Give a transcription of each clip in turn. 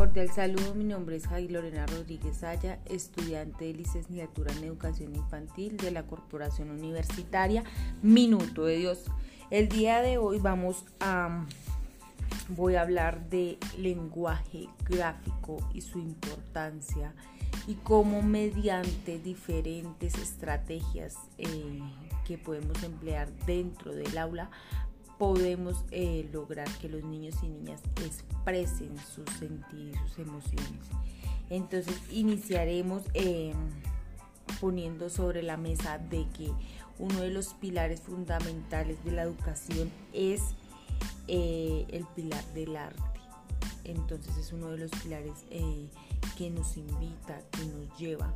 cordial saludo, mi nombre es Javi Lorena Rodríguez Aya, estudiante de licenciatura en educación infantil de la Corporación Universitaria Minuto de Dios. El día de hoy vamos a voy a hablar de lenguaje gráfico y su importancia y cómo mediante diferentes estrategias eh, que podemos emplear dentro del aula podemos eh, lograr que los niños y niñas expresen sus sentidos, sus emociones. Entonces iniciaremos em, poniendo sobre la mesa de que uno de los pilares fundamentales de la educación es eh, el pilar del arte. Entonces es uno de los pilares eh, que nos invita, que nos lleva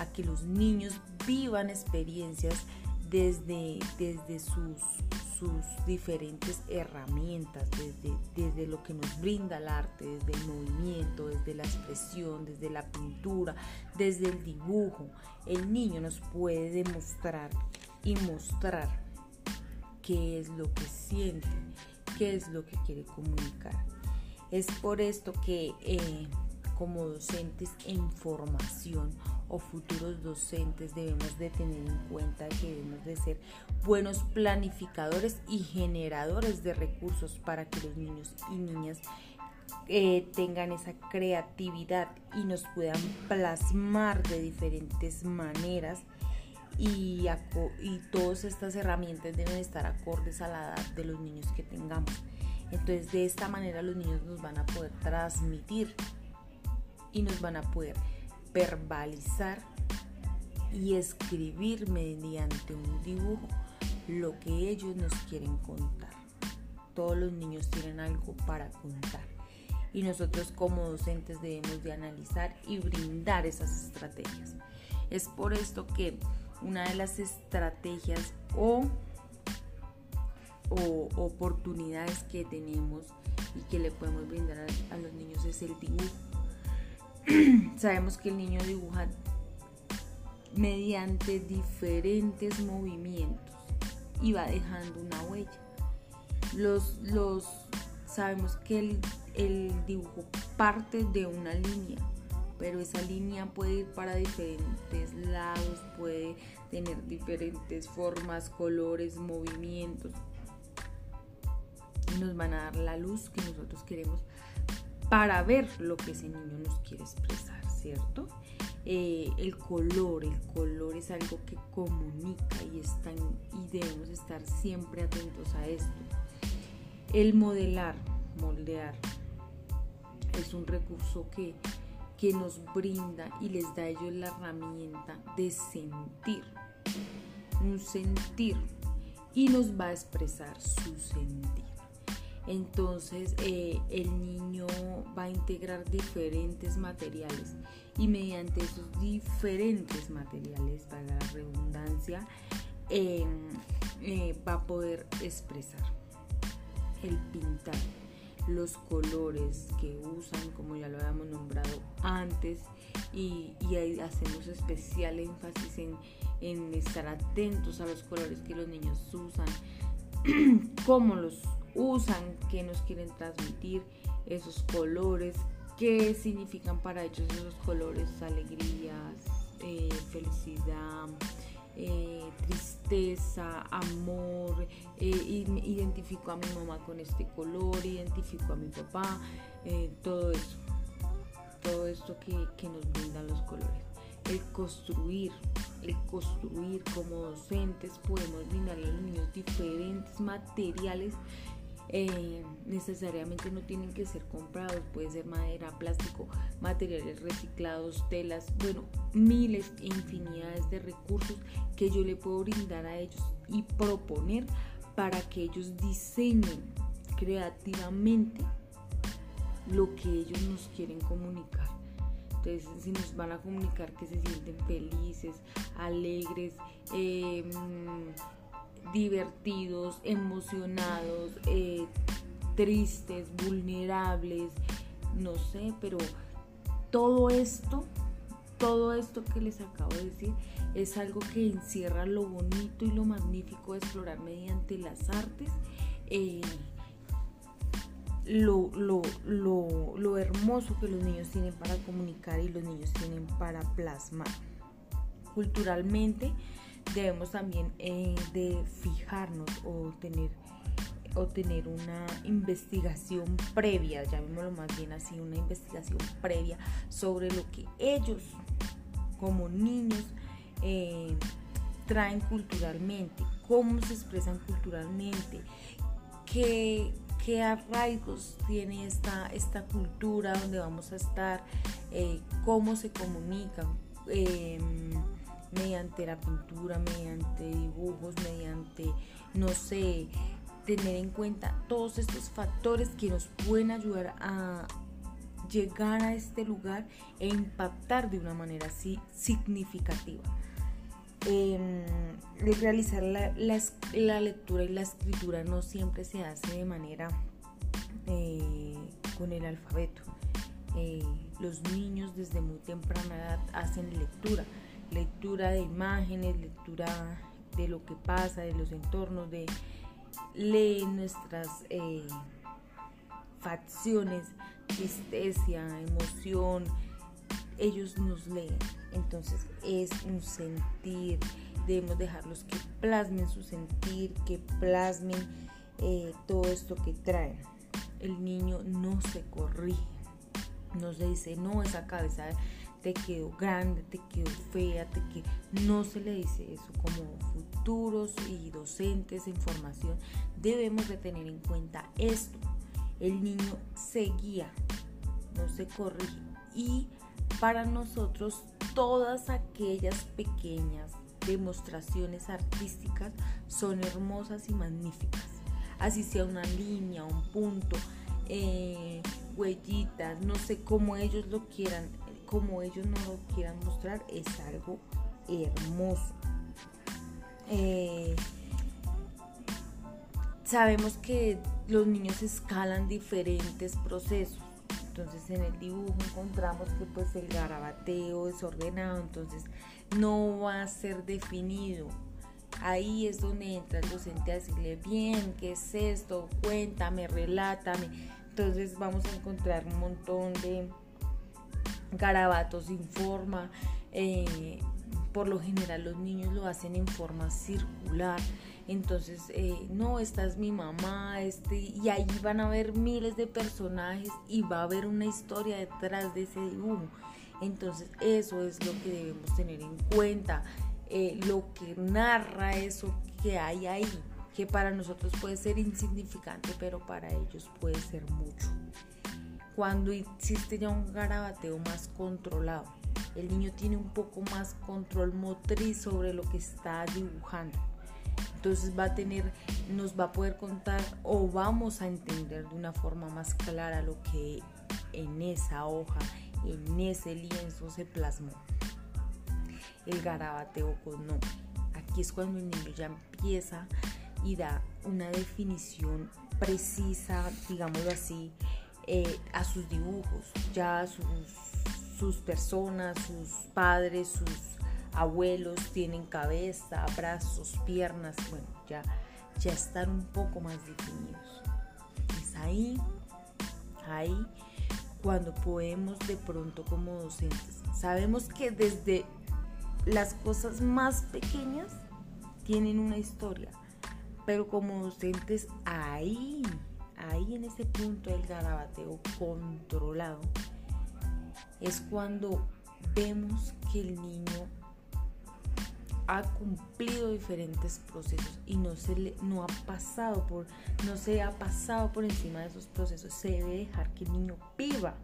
a que los niños vivan experiencias desde, desde sus sus diferentes herramientas, desde, desde lo que nos brinda el arte, desde el movimiento, desde la expresión, desde la pintura, desde el dibujo. El niño nos puede demostrar y mostrar qué es lo que siente, qué es lo que quiere comunicar. Es por esto que eh, como docentes en formación o futuros docentes debemos de tener en cuenta que debemos de ser buenos planificadores y generadores de recursos para que los niños y niñas eh, tengan esa creatividad y nos puedan plasmar de diferentes maneras y, y todas estas herramientas deben estar acordes a la edad de los niños que tengamos. Entonces de esta manera los niños nos van a poder transmitir y nos van a poder verbalizar y escribir mediante un dibujo lo que ellos nos quieren contar. Todos los niños tienen algo para contar y nosotros como docentes debemos de analizar y brindar esas estrategias. Es por esto que una de las estrategias o, o oportunidades que tenemos y que le podemos brindar a, a los niños es el dibujo sabemos que el niño dibuja mediante diferentes movimientos y va dejando una huella. Los, los sabemos que el, el dibujo parte de una línea, pero esa línea puede ir para diferentes lados, puede tener diferentes formas, colores, movimientos. Nos van a dar la luz que nosotros queremos para ver lo que ese niño nos quiere expresar, ¿cierto? Eh, el color, el color es algo que comunica y, y debemos estar siempre atentos a esto. El modelar, moldear, es un recurso que, que nos brinda y les da a ellos la herramienta de sentir, un sentir, y nos va a expresar su sentir. Entonces eh, el niño va a integrar diferentes materiales y mediante esos diferentes materiales, para la redundancia, em, eh, va a poder expresar el pintar. Los colores que usan, como ya lo habíamos nombrado antes, y, ahí hacemos especial énfasis en, en estar atentos a los colores que los niños usan, cómo los usan, qué nos quieren transmitir, esos colores, qué significan para ellos esos colores, alegrías, eh, felicidad, eh, tristeza, amor, eh, identifico a mi mamá con este color, identifico a mi papá, todo eso, todo esto que, que nos brindan los colores. El construir, el construir como docentes podemos brindar a los niños diferentes materiales eh, necesariamente no tienen que ser comprados, puede ser madera, plástico, materiales reciclados, telas, bueno, miles e infinidades de recursos que yo le puedo brindar a ellos y proponer para que ellos diseñen creativamente lo que ellos nos quieren comunicar. Entonces, si nos van a comunicar que se sienten felices, alegres, eh, divertidos, emocionados, eh, tristes, vulnerables, no sé, pero todo esto, todo esto que les acabo de decir, es algo que encierra lo bonito y lo magnífico de explorar mediante las artes. Eh, lo, lo, lo, lo, hermoso que los niños tienen para comunicar y los niños tienen para plasmar. Culturalmente debemos también eh, de fijarnos o tener, o tener una investigación previa, llamémoslo más bien así, una investigación previa sobre lo que ellos como niños eh, traen culturalmente, cómo se expresan culturalmente, qué, qué arraigos tiene esta, esta cultura donde vamos a estar, eh, cómo se comunican em, mediante la pintura, mediante dibujos, mediante, no sé, tener en cuenta todos estos factores que nos pueden ayudar a llegar a este lugar e impactar de una manera así significativa. Eh, realizar la, lectura y la escritura no siempre se hace de manera eh, con el alfabeto. Eh, los niños desde muy temprana edad hacen lectura, lectura de imágenes, lectura de lo que pasa, de los entornos, de leen nuestras eh, facciones, tristeza, emoción, ellos nos leen. Entonces es un sentir, debemos dejarlos que plasmen su sentir, que plasmen eh, todo esto que traen. El niño no se corrige, no se dice, no, esa cabeza te quedó grande, te quedó fea, te quedó... no se le dice eso como futuros y docentes en formación debemos de tener en cuenta esto el niño se guía no se corrige y para nosotros todas aquellas pequeñas demostraciones artísticas son hermosas y magníficas. Así sea una línea, un punto, eh, huellitas, no sé cómo ellos lo quieran, como ellos no lo quieran mostrar, es algo hermoso. Eh, sabemos que los niños escalan diferentes procesos entonces en el dibujo encontramos que pues el garabateo es ordenado, entonces no va a ser definido. Ahí es donde entra el docente a decirle, bien, ¿qué es esto? Cuéntame, relátame. Entonces vamos a encontrar un montón de garabatos sin forma. Eh, por lo general los niños lo hacen en forma circular entonces eh, no, esta es mi mamá, este, y ahí van a ver miles de personajes y va a haber una historia detrás de ese dibujo. Entonces eso es lo que debemos tener en cuenta, eh, lo que narra eso que hay ahí, que para nosotros puede ser insignificante, pero para ellos puede ser mucho. Cuando existe ya un garabateo más controlado, el niño tiene un poco más control motriz sobre lo que está dibujando entonces va a tener, nos va a poder contar o vamos a entender de una forma más clara lo que en esa hoja, en ese lienzo se plasmó. El garabateo con nombre. Aquí es cuando el niño ya empieza y da una definición precisa, digámoslo así, eh, a sus dibujos, ya sus, sus personas, sus padres, sus abuelos tienen cabeza, brazos, piernas, bueno, ya, ya están un poco más definidos. Es ahí, ahí, cuando podemos de pronto como docentes. Sabemos que desde las cosas más pequeñas tienen una historia, pero como docentes ahí, ahí en ese punto del garabateo controlado, es cuando vemos que el niño ha cumplido diferentes procesos y no se le, no ha pasado por no se ha pasado por encima de esos procesos. Se debe dejar que el niño viva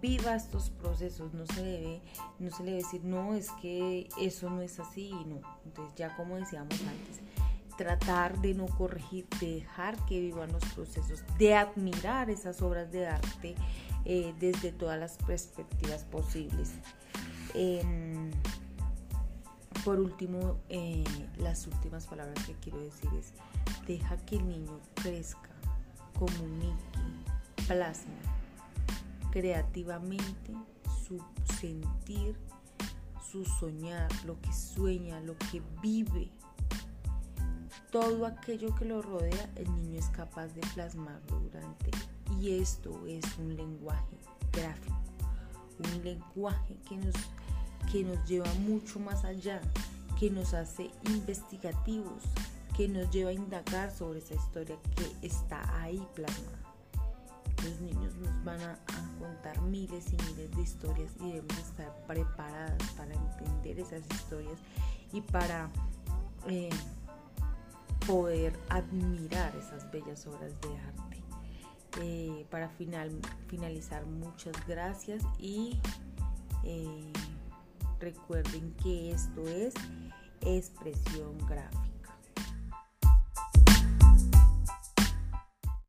viva estos procesos. No se debe no se le debe decir no es que eso no es así no. Entonces ya como decíamos antes tratar de no corregir de dejar que vivan los procesos de admirar esas obras de arte eh, desde todas las perspectivas posibles em, por último, eh, las últimas palabras que quiero decir es, deja que el niño crezca, comunique, plasme creativamente su sentir, su soñar, lo que sueña, lo que vive. Todo aquello que lo rodea, el niño es capaz de plasmarlo durante Y esto es un lenguaje gráfico, un lenguaje que nos, que nos lleva mucho más allá, que nos hace investigativos, que nos lleva a indagar sobre esa historia que está ahí plasmada. Los niños nos van a, contar miles y miles de historias y debemos estar preparadas para entender esas historias y para eh, poder admirar esas bellas obras de arte. Eh, para final, finalizar, muchas gracias y eh, recuerden que esto es expresión gráfica.